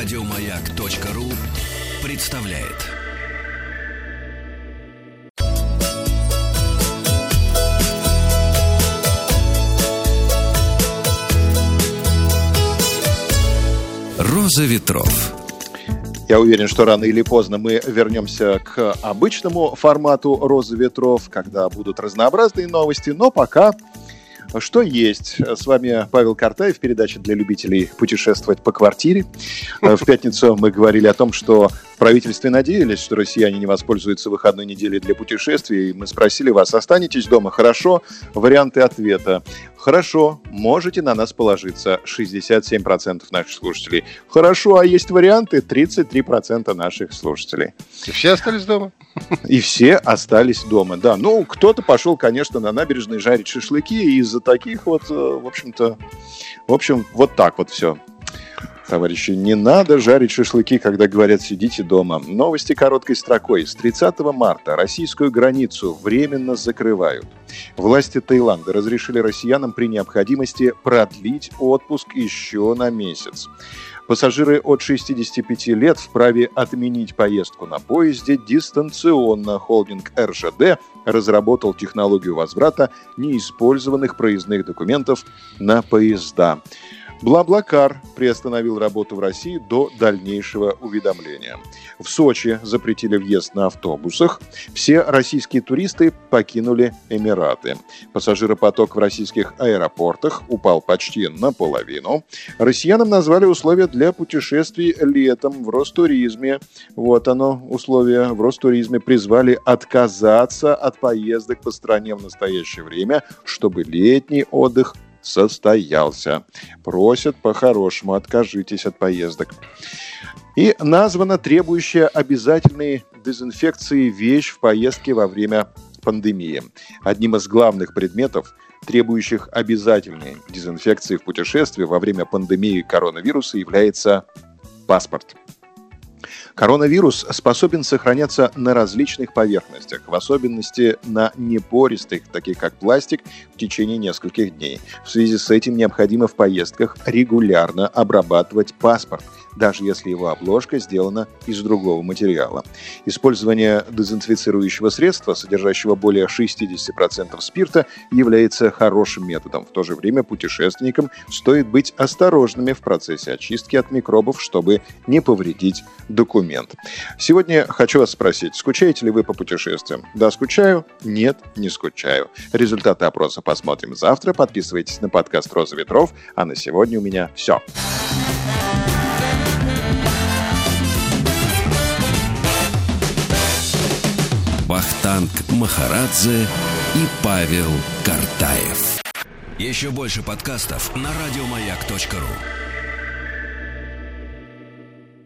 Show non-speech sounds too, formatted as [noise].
Радиомаяк.ру представляет. Роза ветров. Я уверен, что рано или поздно мы вернемся к обычному формату «Розы ветров», когда будут разнообразные новости, но пока что есть. С вами Павел Картаев, передача для любителей путешествовать по квартире. В пятницу мы говорили о том, что в правительстве надеялись, что россияне не воспользуются выходной неделей для путешествий. И мы спросили вас, останетесь дома? Хорошо. Варианты ответа. Хорошо, можете на нас положиться. 67% наших слушателей. Хорошо, а есть варианты? 33% наших слушателей. И все остались дома? [laughs] И все остались дома, да. Ну, кто-то пошел, конечно, на набережной жарить шашлыки, и из-за таких вот, э, в общем-то, в общем, вот так вот все товарищи, не надо жарить шашлыки, когда говорят «сидите дома». Новости короткой строкой. С 30 марта российскую границу временно закрывают. Власти Таиланда разрешили россиянам при необходимости продлить отпуск еще на месяц. Пассажиры от 65 лет вправе отменить поездку на поезде дистанционно. Холдинг РЖД разработал технологию возврата неиспользованных проездных документов на поезда. Блаблакар приостановил работу в России до дальнейшего уведомления. В Сочи запретили въезд на автобусах. Все российские туристы покинули Эмираты. Пассажиропоток в российских аэропортах упал почти наполовину. Россиянам назвали условия для путешествий летом в Ростуризме. Вот оно, условия в Ростуризме призвали отказаться от поездок по стране в настоящее время, чтобы летний отдых состоялся. Просят по-хорошему, откажитесь от поездок. И названа требующая обязательной дезинфекции вещь в поездке во время пандемии. Одним из главных предметов, требующих обязательной дезинфекции в путешествии во время пандемии коронавируса, является паспорт. Коронавирус способен сохраняться на различных поверхностях, в особенности на непористых, таких как пластик, в течение нескольких дней. В связи с этим необходимо в поездках регулярно обрабатывать паспорт – даже если его обложка сделана из другого материала. Использование дезинфицирующего средства, содержащего более 60% спирта, является хорошим методом. В то же время путешественникам стоит быть осторожными в процессе очистки от микробов, чтобы не повредить документ. Сегодня хочу вас спросить, скучаете ли вы по путешествиям? Да, скучаю? Нет, не скучаю. Результаты опроса посмотрим завтра. Подписывайтесь на подкаст «Роза ветров». А на сегодня у меня все. Вахтанг Махарадзе и Павел Картаев. Еще больше подкастов на радиомаяк.ру